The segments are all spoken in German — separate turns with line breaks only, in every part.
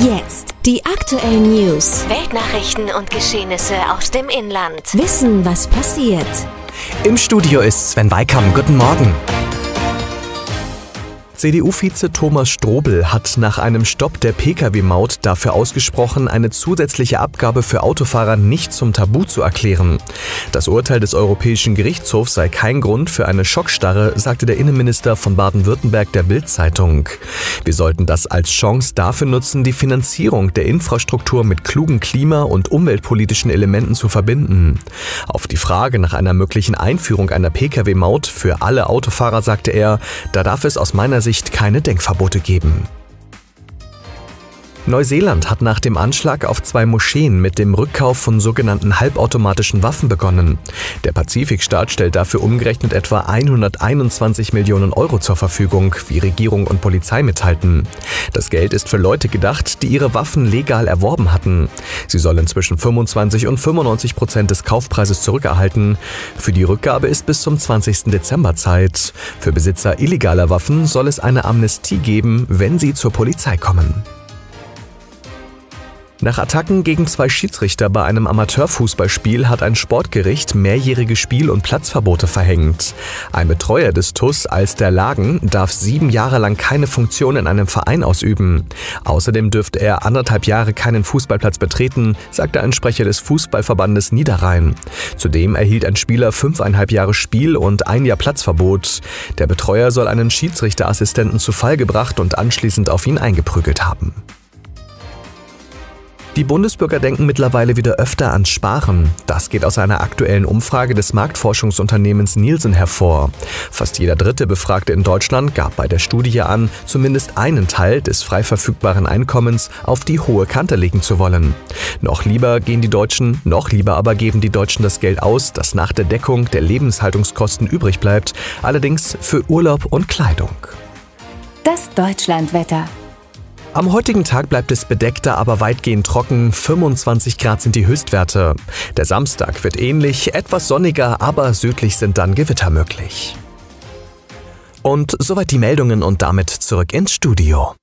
Jetzt die aktuellen News.
Weltnachrichten und Geschehnisse aus dem Inland.
Wissen, was passiert.
Im Studio ist Sven Weikam. Guten Morgen. CDU-Vize Thomas Strobel hat nach einem Stopp der Pkw-Maut dafür ausgesprochen, eine zusätzliche Abgabe für Autofahrer nicht zum Tabu zu erklären. Das Urteil des Europäischen Gerichtshofs sei kein Grund für eine Schockstarre, sagte der Innenminister von Baden-Württemberg der Bild-Zeitung. Wir sollten das als Chance dafür nutzen, die Finanzierung der Infrastruktur mit klugen klima- und umweltpolitischen Elementen zu verbinden. Auf die Frage nach einer möglichen Einführung einer Pkw-Maut für alle Autofahrer sagte er, da darf es aus meiner Sicht Sicht keine Denkverbote geben. Neuseeland hat nach dem Anschlag auf zwei Moscheen mit dem Rückkauf von sogenannten halbautomatischen Waffen begonnen. Der Pazifikstaat stellt dafür umgerechnet etwa 121 Millionen Euro zur Verfügung, wie Regierung und Polizei mitteilten. Das Geld ist für Leute gedacht, die ihre Waffen legal erworben hatten. Sie sollen zwischen 25 und 95 Prozent des Kaufpreises zurückerhalten. Für die Rückgabe ist bis zum 20. Dezember Zeit. Für Besitzer illegaler Waffen soll es eine Amnestie geben, wenn sie zur Polizei kommen. Nach Attacken gegen zwei Schiedsrichter bei einem Amateurfußballspiel hat ein Sportgericht mehrjährige Spiel- und Platzverbote verhängt. Ein Betreuer des TUS als der Lagen darf sieben Jahre lang keine Funktion in einem Verein ausüben. Außerdem dürfte er anderthalb Jahre keinen Fußballplatz betreten, sagte ein Sprecher des Fußballverbandes Niederrhein. Zudem erhielt ein Spieler fünfeinhalb Jahre Spiel- und ein Jahr Platzverbot. Der Betreuer soll einen Schiedsrichterassistenten zu Fall gebracht und anschließend auf ihn eingeprügelt haben. Die Bundesbürger denken mittlerweile wieder öfter ans Sparen. Das geht aus einer aktuellen Umfrage des Marktforschungsunternehmens Nielsen hervor. Fast jeder dritte Befragte in Deutschland gab bei der Studie an, zumindest einen Teil des frei verfügbaren Einkommens auf die hohe Kante legen zu wollen. Noch lieber gehen die Deutschen, noch lieber aber geben die Deutschen das Geld aus, das nach der Deckung der Lebenshaltungskosten übrig bleibt, allerdings für Urlaub und Kleidung.
Das Deutschlandwetter.
Am heutigen Tag bleibt es bedeckter, aber weitgehend trocken. 25 Grad sind die Höchstwerte. Der Samstag wird ähnlich, etwas sonniger, aber südlich sind dann Gewitter möglich. Und soweit die Meldungen und damit zurück ins Studio.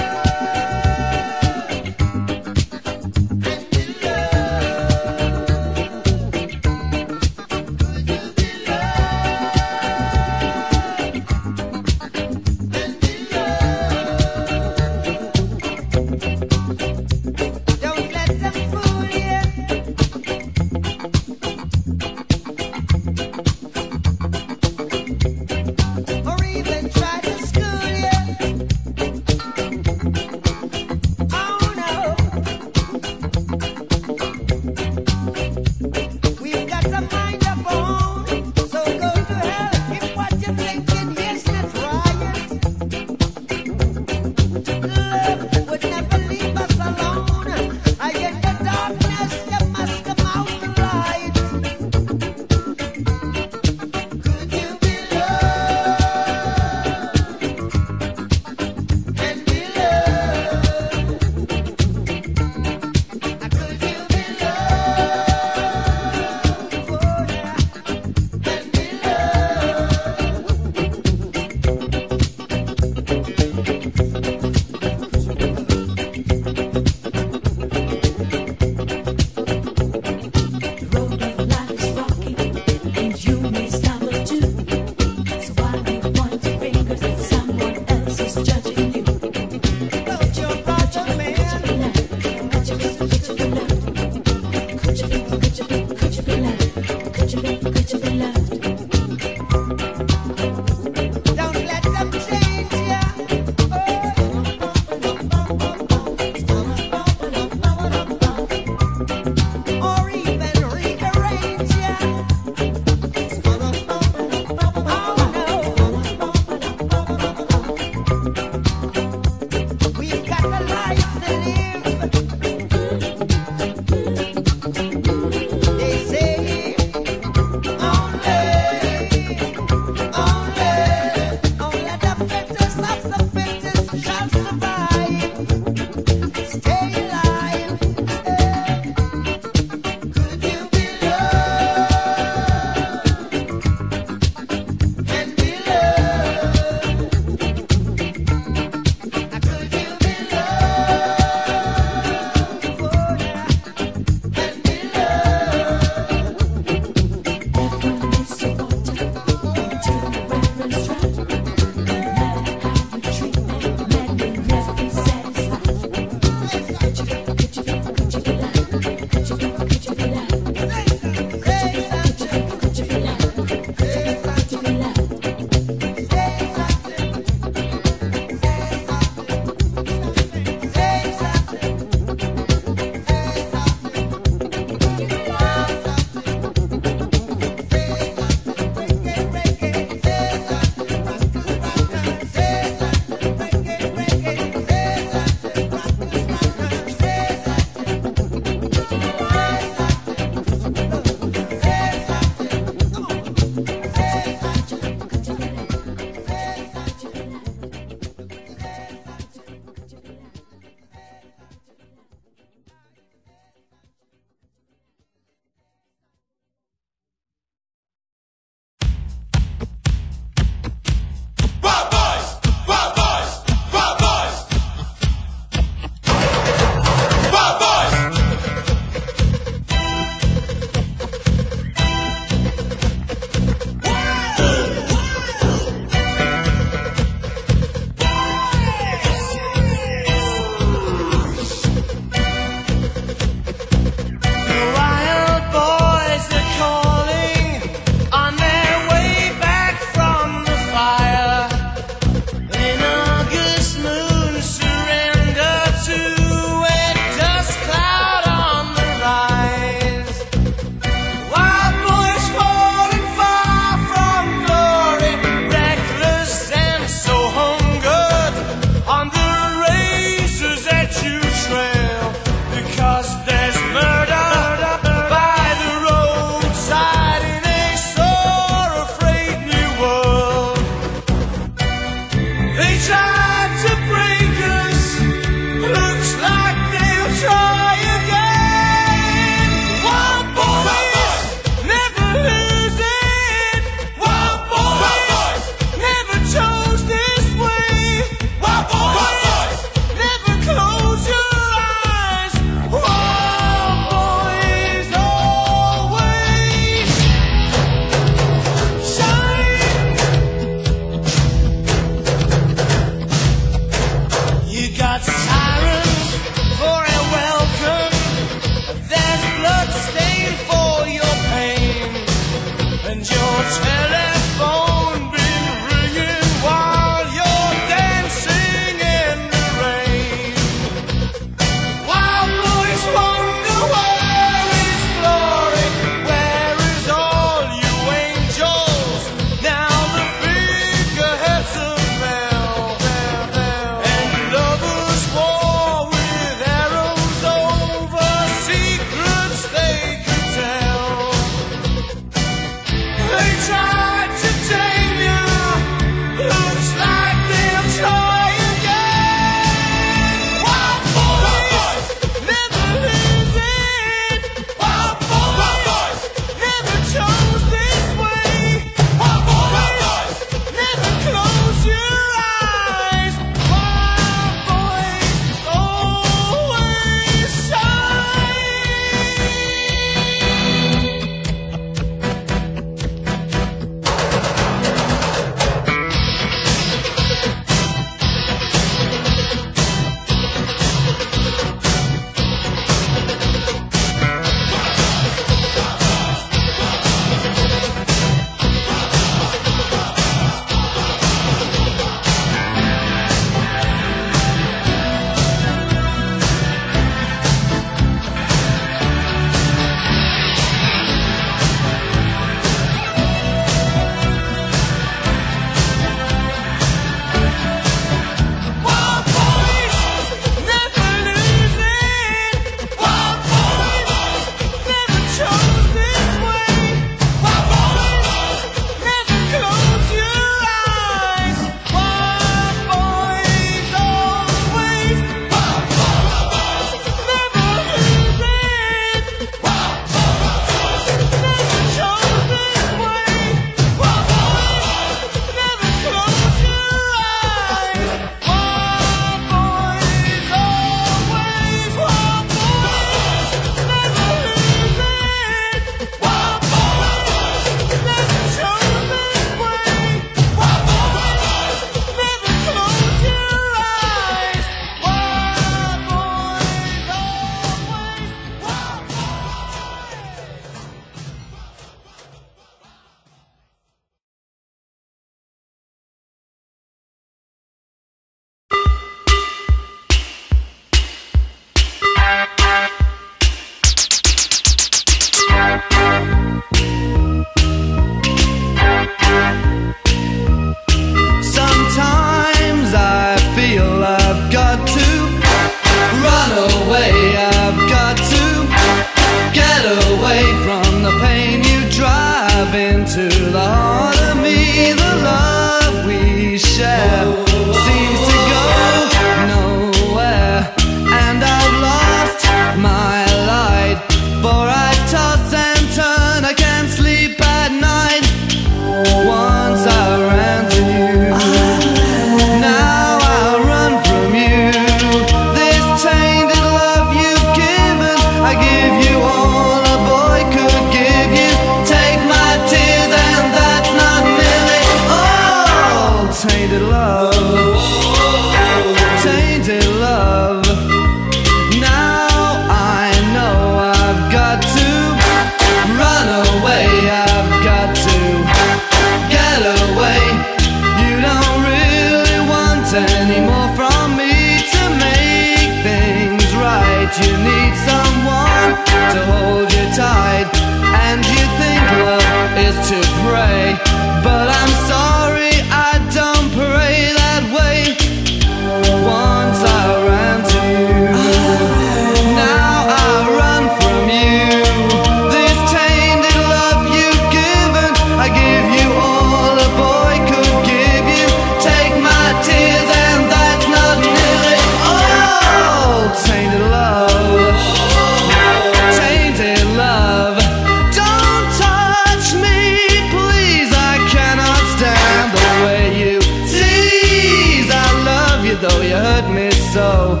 so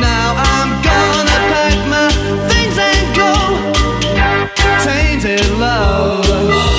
now I'm
gonna pack my things and
go.
Tainted love.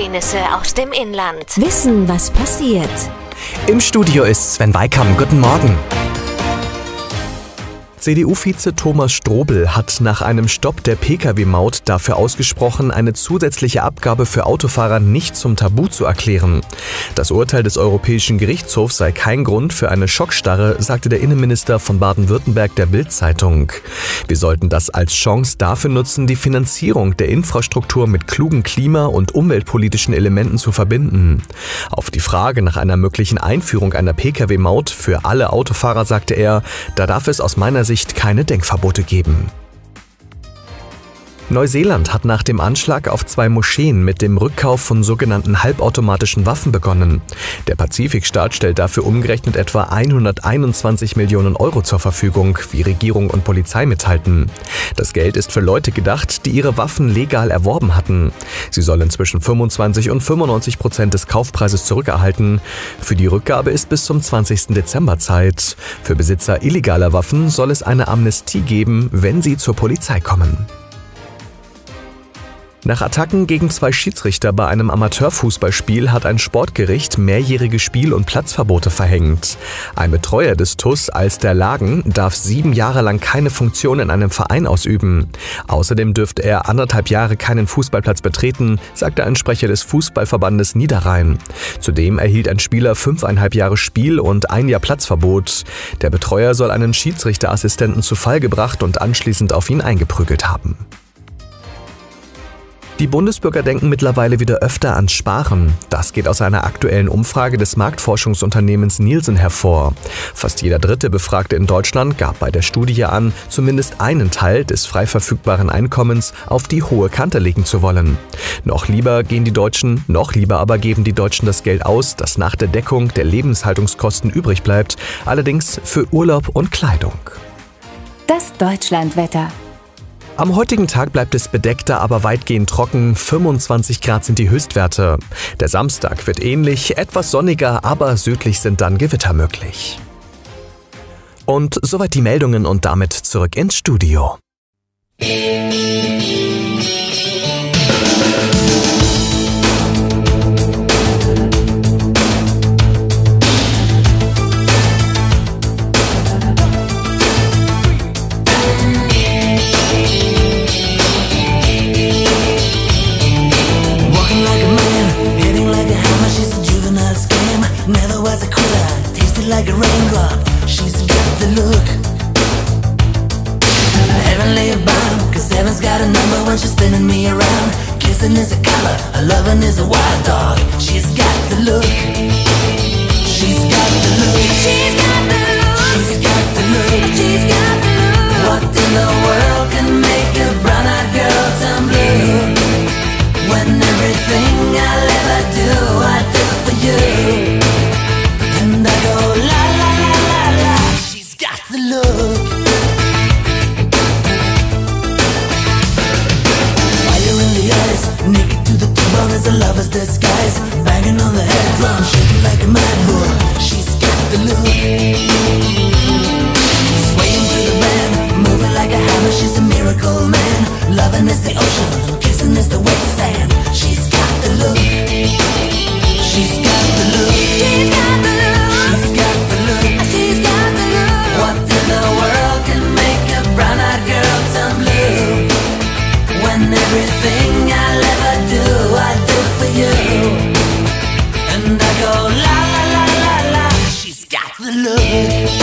Geschehnisse aus dem Inland.
Wissen, was passiert.
Im Studio ist Sven Weikam. Guten Morgen. CDU-Vize Thomas Strobel hat nach einem Stopp der Pkw-Maut dafür ausgesprochen, eine zusätzliche Abgabe für Autofahrer nicht zum Tabu zu erklären. Das Urteil des Europäischen Gerichtshofs sei kein Grund für eine Schockstarre, sagte der Innenminister von Baden-Württemberg der Bild-Zeitung. Wir sollten das als Chance dafür nutzen, die Finanzierung der Infrastruktur mit klugen klima- und umweltpolitischen Elementen zu verbinden. Auf die Frage nach einer möglichen Einführung einer Pkw-Maut für alle Autofahrer sagte er, da darf es aus meiner Sicht keine Denkverbote geben. Neuseeland hat nach dem Anschlag auf zwei Moscheen mit dem Rückkauf von sogenannten halbautomatischen Waffen begonnen. Der Pazifikstaat stellt dafür umgerechnet etwa 121 Millionen Euro zur Verfügung, wie Regierung und Polizei mitteilten. Das Geld ist für Leute gedacht, die ihre Waffen legal erworben hatten. Sie sollen zwischen 25 und 95 Prozent des Kaufpreises zurückerhalten. Für die Rückgabe ist bis zum 20. Dezember Zeit. Für Besitzer illegaler Waffen soll es eine Amnestie geben, wenn sie zur Polizei kommen. Nach Attacken gegen zwei Schiedsrichter bei einem Amateurfußballspiel hat ein Sportgericht mehrjährige Spiel- und Platzverbote verhängt. Ein Betreuer des TUS als der Lagen darf sieben Jahre lang keine Funktion in einem Verein ausüben. Außerdem dürfte er anderthalb Jahre keinen Fußballplatz betreten, sagte ein Sprecher des Fußballverbandes Niederrhein. Zudem erhielt ein Spieler fünfeinhalb Jahre Spiel- und ein Jahr Platzverbot. Der Betreuer soll einen Schiedsrichterassistenten zu Fall gebracht und anschließend auf ihn eingeprügelt haben. Die Bundesbürger denken mittlerweile wieder öfter ans Sparen. Das geht aus einer aktuellen Umfrage des Marktforschungsunternehmens Nielsen hervor. Fast jeder dritte Befragte in Deutschland gab bei der Studie an, zumindest einen Teil des frei verfügbaren Einkommens auf die hohe Kante legen zu wollen. Noch lieber gehen die Deutschen, noch lieber aber geben die Deutschen das Geld aus, das nach der Deckung der Lebenshaltungskosten übrig bleibt, allerdings für Urlaub und Kleidung.
Das Deutschlandwetter.
Am heutigen Tag bleibt es bedeckter, aber weitgehend trocken. 25 Grad sind die Höchstwerte. Der Samstag wird ähnlich, etwas sonniger, aber südlich sind dann Gewitter möglich. Und soweit die Meldungen und damit zurück ins Studio.
Like a raindrop. She's got the look. Heavenly bound, cause heaven's got a number when she's spinning me around. Kissing is a color, her loving is a wild dog. She's got the look. She's got the look. She's got the look. She's got the look. She's got the look. What in the world can make a brown eyed girl turn blue? When everything I'll ever do, I do for you. Got the look. Fire in the eyes, naked to the bone as a lover's disguise. Banging on the head drum, shaking like a mad bull. She's got the look. Swaying through the band, moving like a hammer. She's a miracle man. Loving is the ocean, kissing is the wet sand. She's got the look. She's got the look. She's got the look. Everything I'll ever do, I do for you. And I go la la la la la. She's got the look.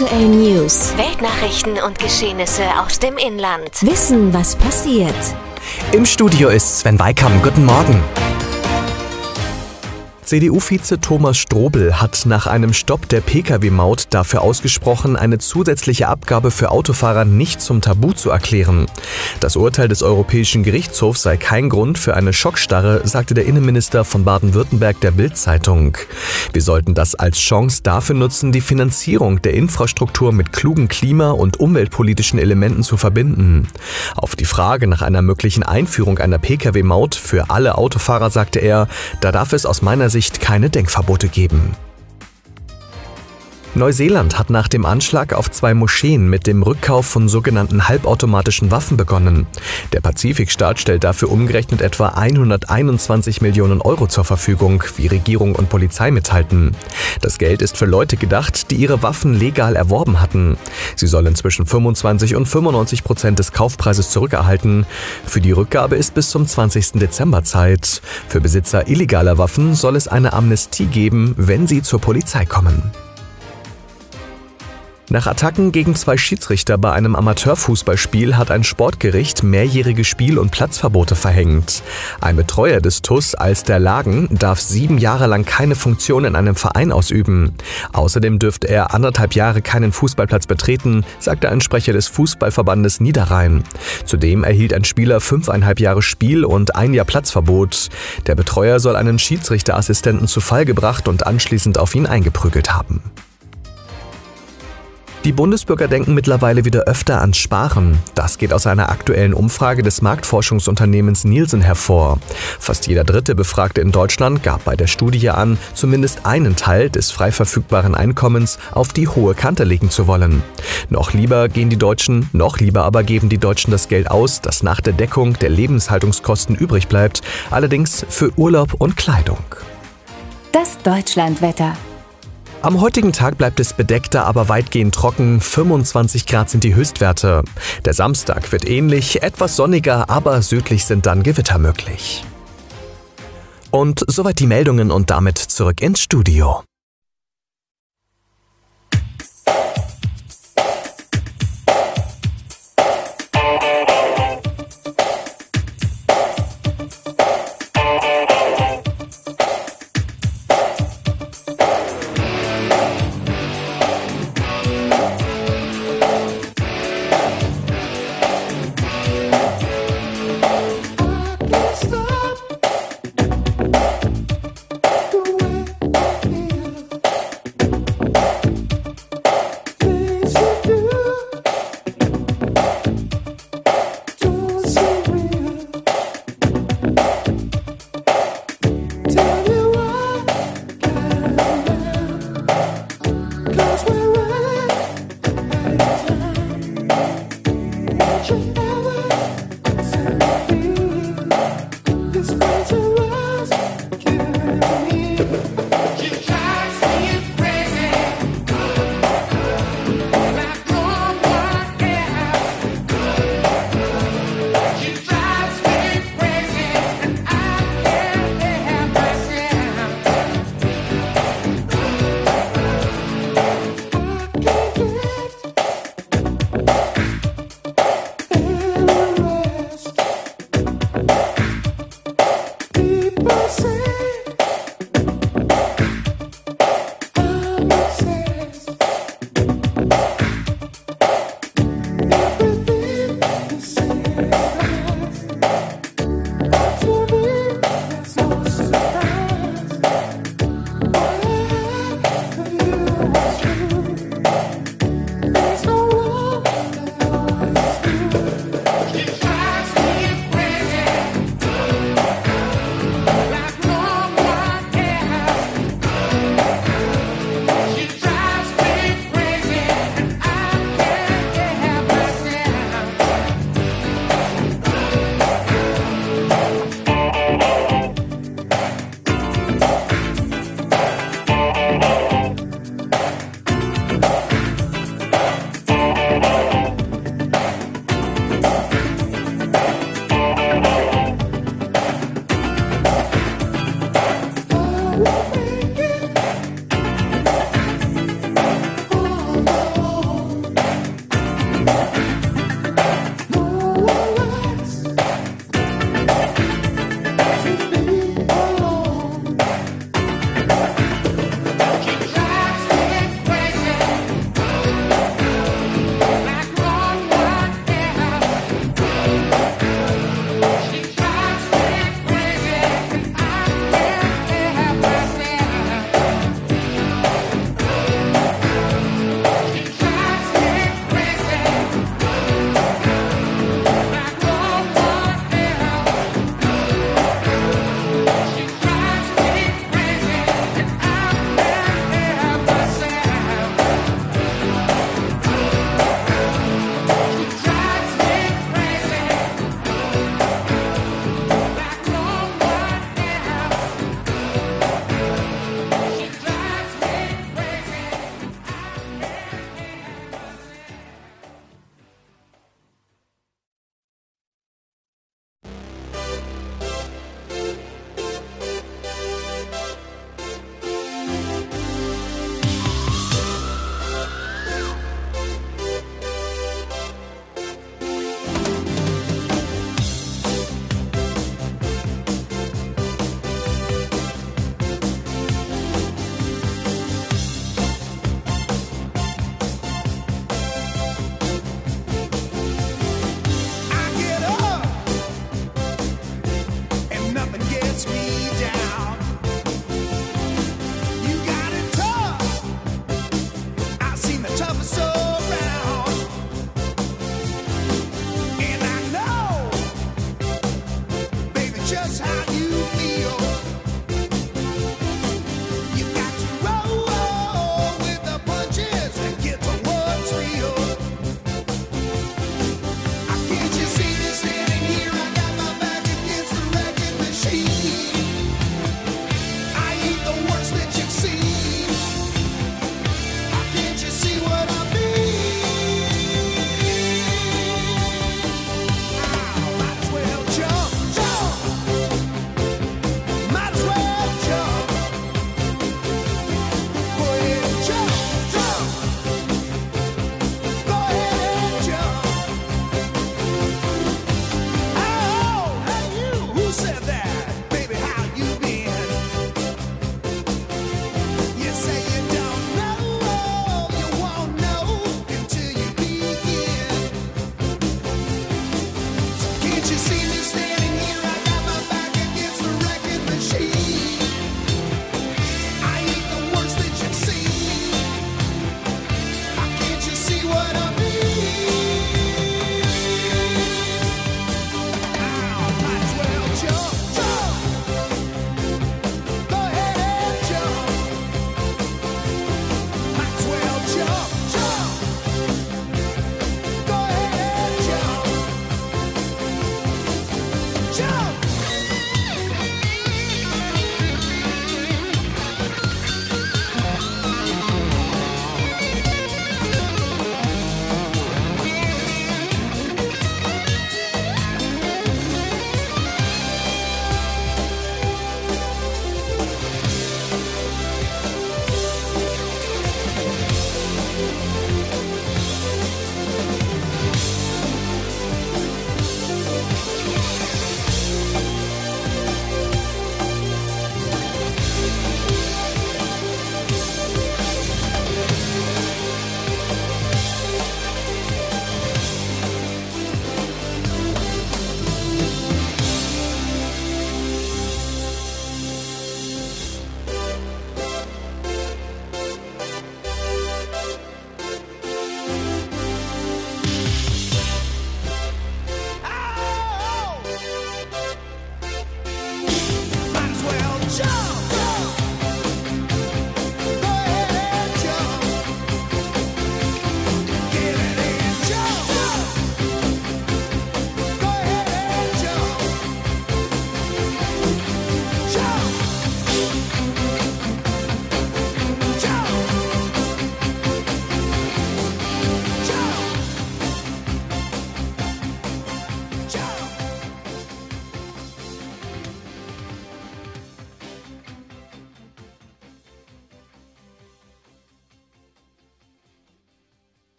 Aktuellen News.
Weltnachrichten und Geschehnisse aus dem Inland.
Wissen, was passiert.
Im Studio ist Sven Weikam. Guten Morgen. CDU-Vize Thomas Strobel hat nach einem Stopp der Pkw-Maut dafür ausgesprochen, eine zusätzliche Abgabe für Autofahrer nicht zum Tabu zu erklären. Das Urteil des Europäischen Gerichtshofs sei kein Grund für eine Schockstarre, sagte der Innenminister von Baden-Württemberg der Bild-Zeitung. Wir sollten das als Chance dafür nutzen, die Finanzierung der Infrastruktur mit klugen klima- und umweltpolitischen Elementen zu verbinden. Auf die Frage nach einer möglichen Einführung einer Pkw-Maut für alle Autofahrer sagte er, da darf es aus meiner Sicht keine Denkverbote geben. Neuseeland hat nach dem Anschlag auf zwei Moscheen mit dem Rückkauf von sogenannten halbautomatischen Waffen begonnen. Der Pazifikstaat stellt dafür umgerechnet etwa 121 Millionen Euro zur Verfügung, wie Regierung und Polizei mitteilten. Das Geld ist für Leute gedacht, die ihre Waffen legal erworben hatten. Sie sollen zwischen 25 und 95 Prozent des Kaufpreises zurückerhalten. Für die Rückgabe ist bis zum 20. Dezember Zeit. Für Besitzer illegaler Waffen soll es eine Amnestie geben, wenn sie zur Polizei kommen. Nach Attacken gegen zwei Schiedsrichter bei einem Amateurfußballspiel hat ein Sportgericht mehrjährige Spiel- und Platzverbote verhängt. Ein Betreuer des TUS als der Lagen darf sieben Jahre lang keine Funktion in einem Verein ausüben. Außerdem dürfte er anderthalb Jahre keinen Fußballplatz betreten, sagte ein Sprecher des Fußballverbandes Niederrhein. Zudem erhielt ein Spieler fünfeinhalb Jahre Spiel- und ein Jahr Platzverbot. Der Betreuer soll einen Schiedsrichterassistenten zu Fall gebracht und anschließend auf ihn eingeprügelt haben. Die Bundesbürger denken mittlerweile wieder öfter ans Sparen. Das geht aus einer aktuellen Umfrage des Marktforschungsunternehmens Nielsen hervor. Fast jeder dritte Befragte in Deutschland gab bei der Studie an, zumindest einen Teil des frei verfügbaren Einkommens auf die hohe Kante legen zu wollen. Noch lieber gehen die Deutschen, noch lieber aber geben die Deutschen das Geld aus, das nach der Deckung der Lebenshaltungskosten übrig bleibt, allerdings für Urlaub und Kleidung.
Das Deutschlandwetter.
Am heutigen Tag bleibt es bedeckter, aber weitgehend trocken. 25 Grad sind die Höchstwerte. Der Samstag wird ähnlich, etwas sonniger, aber südlich sind dann Gewitter möglich. Und soweit die Meldungen und damit zurück ins Studio.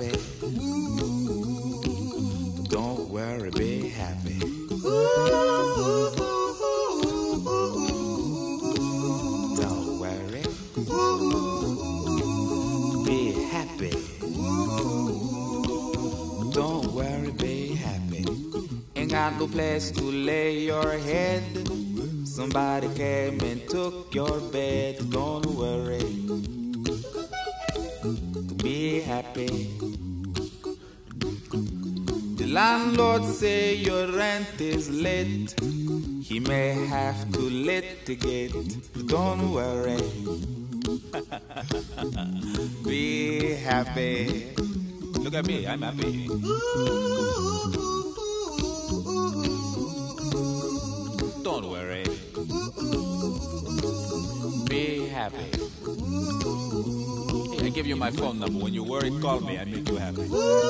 Happy. Don't worry, be happy. Don't worry. Be happy. Don't worry, be happy. Ain't got no place to lay your head. Somebody came and took Don't worry. Be happy. Look at me, I'm happy. Don't worry. Be happy. I give you my phone number. When you worry, call me. I make you happy.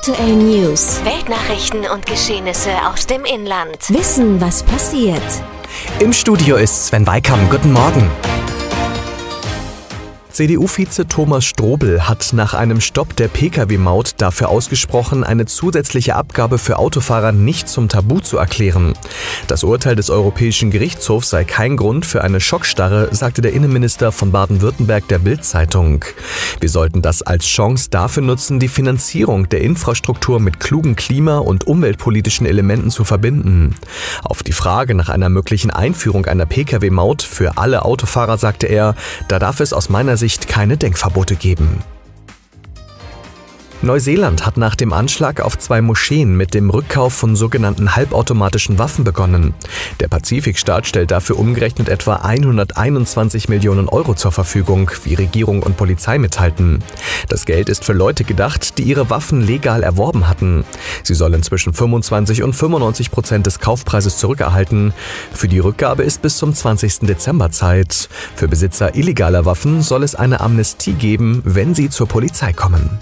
Aktuellen News.
Weltnachrichten und Geschehnisse aus dem Inland.
Wissen, was passiert.
Im Studio ist Sven Weikam. Guten Morgen. CDU-Vize Thomas Strobel hat nach einem Stopp der Pkw-Maut dafür ausgesprochen, eine zusätzliche Abgabe für Autofahrer nicht zum Tabu zu erklären. Das Urteil des Europäischen Gerichtshofs sei kein Grund für eine Schockstarre, sagte der Innenminister von Baden-Württemberg der Bild-Zeitung. Wir sollten das als Chance dafür nutzen, die Finanzierung der Infrastruktur mit klugen klima- und umweltpolitischen Elementen zu verbinden. Auf die Frage nach einer möglichen Einführung einer Pkw-Maut für alle Autofahrer sagte er, da darf es aus meiner Sicht keine Denkverbote geben. Neuseeland hat nach dem Anschlag auf zwei Moscheen mit dem Rückkauf von sogenannten halbautomatischen Waffen begonnen. Der Pazifikstaat stellt dafür umgerechnet etwa 121 Millionen Euro zur Verfügung, wie Regierung und Polizei mitteilten. Das Geld ist für Leute gedacht, die ihre Waffen legal erworben hatten. Sie sollen zwischen 25 und 95 Prozent des Kaufpreises zurückerhalten. Für die Rückgabe ist bis zum 20. Dezember Zeit. Für Besitzer illegaler Waffen soll es eine Amnestie geben, wenn sie zur Polizei kommen.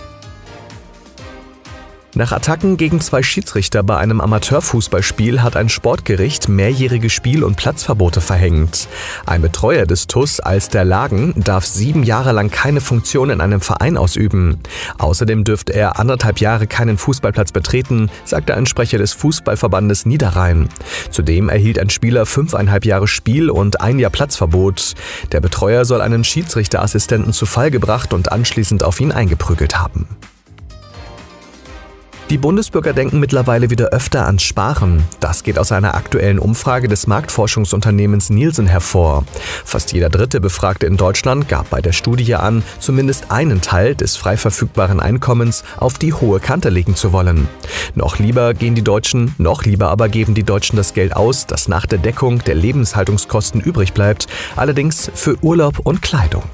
Nach Attacken gegen zwei Schiedsrichter bei einem Amateurfußballspiel hat ein Sportgericht mehrjährige Spiel- und Platzverbote verhängt. Ein Betreuer des TUS als der Lagen darf sieben Jahre lang keine Funktion in einem Verein ausüben. Außerdem dürfte er anderthalb Jahre keinen Fußballplatz betreten, sagte ein Sprecher des Fußballverbandes Niederrhein. Zudem erhielt ein Spieler fünfeinhalb Jahre Spiel- und ein Jahr Platzverbot. Der Betreuer soll einen Schiedsrichterassistenten zu Fall gebracht und anschließend auf ihn eingeprügelt haben. Die Bundesbürger denken mittlerweile wieder öfter ans Sparen. Das geht aus einer aktuellen Umfrage des Marktforschungsunternehmens Nielsen hervor. Fast jeder dritte Befragte in Deutschland gab bei der Studie an, zumindest einen Teil des frei verfügbaren Einkommens auf die hohe Kante legen zu wollen. Noch lieber gehen die Deutschen, noch lieber aber geben die Deutschen das Geld aus, das nach der Deckung der Lebenshaltungskosten übrig bleibt, allerdings für Urlaub und Kleidung.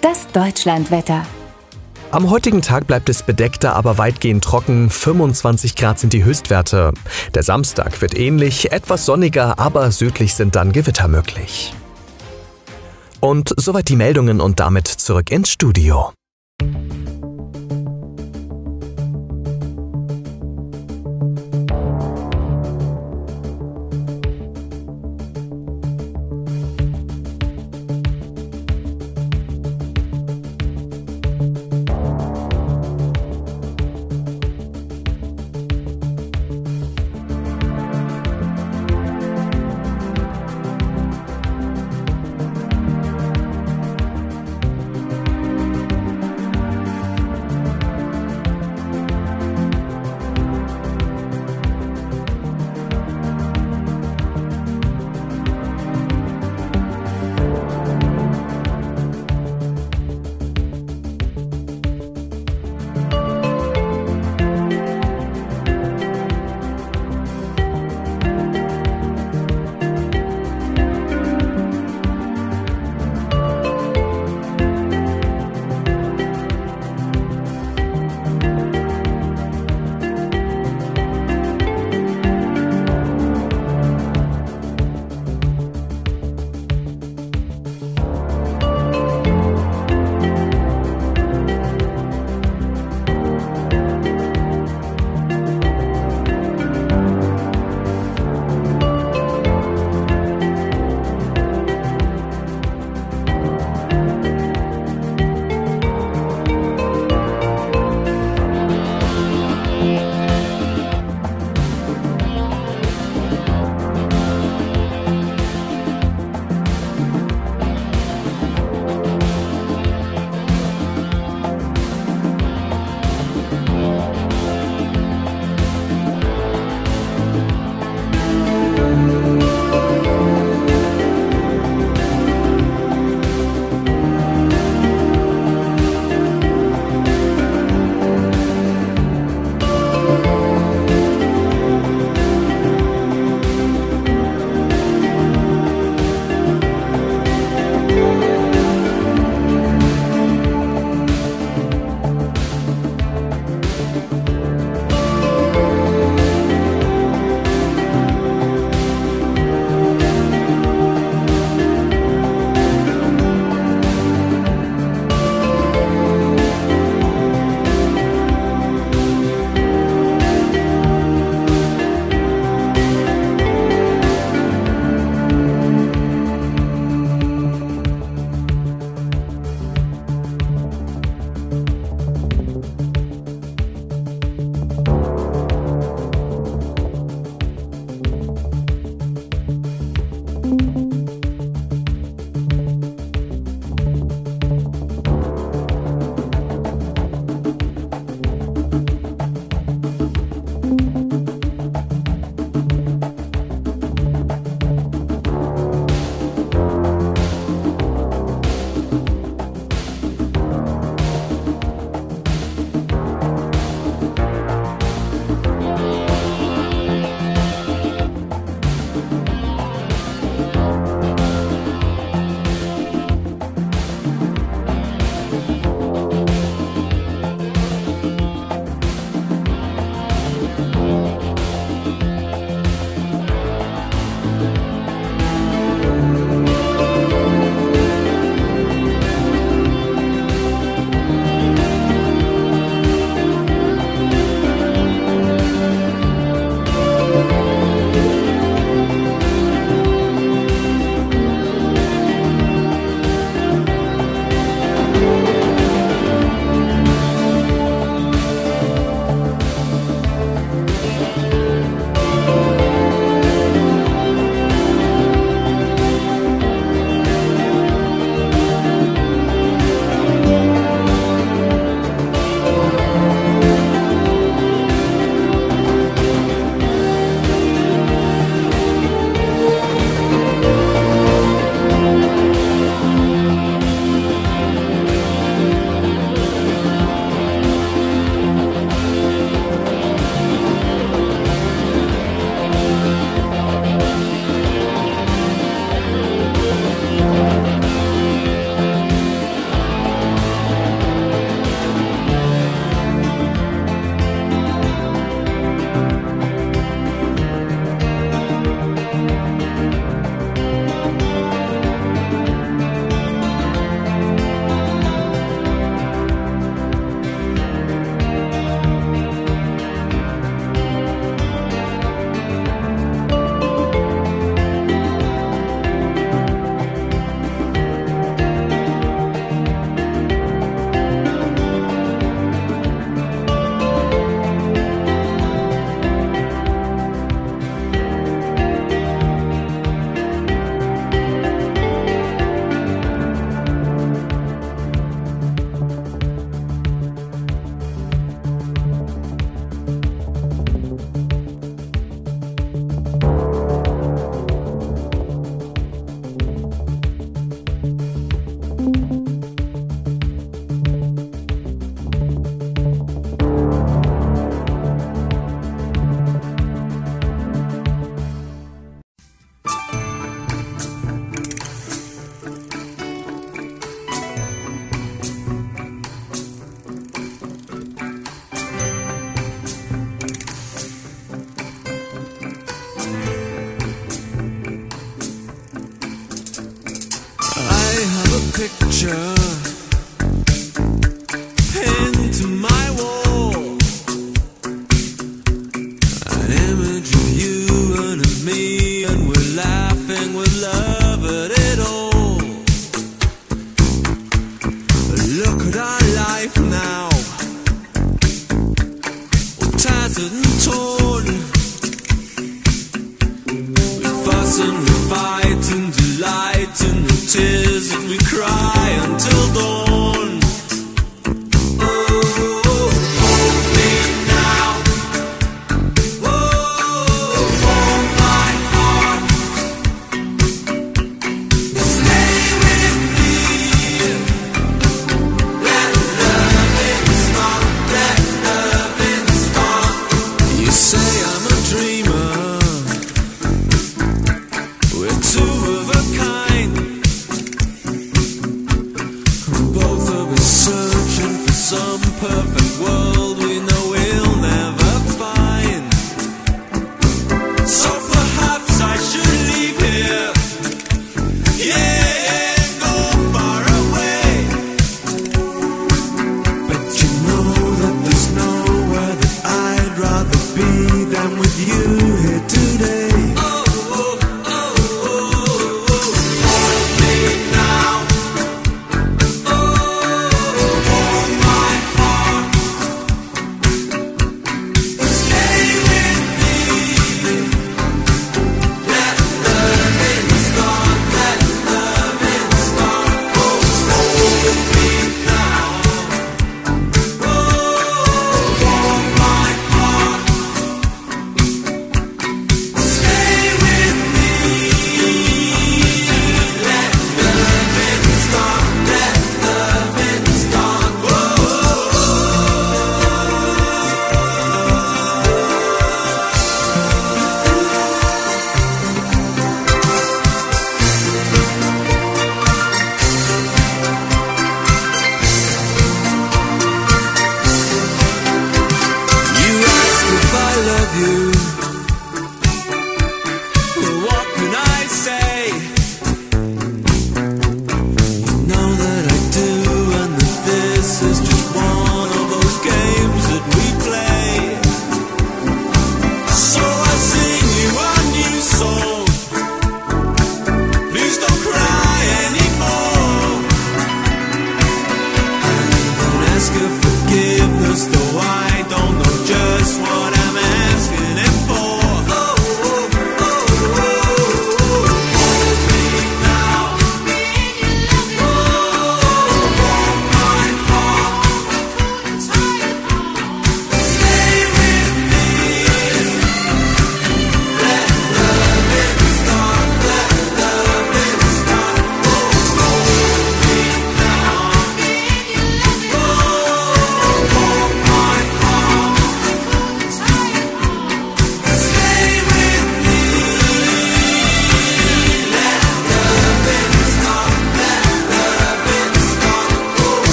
Das Deutschlandwetter.
Am heutigen Tag bleibt es bedeckter, aber weitgehend trocken. 25 Grad sind die Höchstwerte. Der Samstag wird ähnlich, etwas sonniger, aber südlich sind dann Gewitter möglich. Und soweit die Meldungen und damit zurück ins Studio.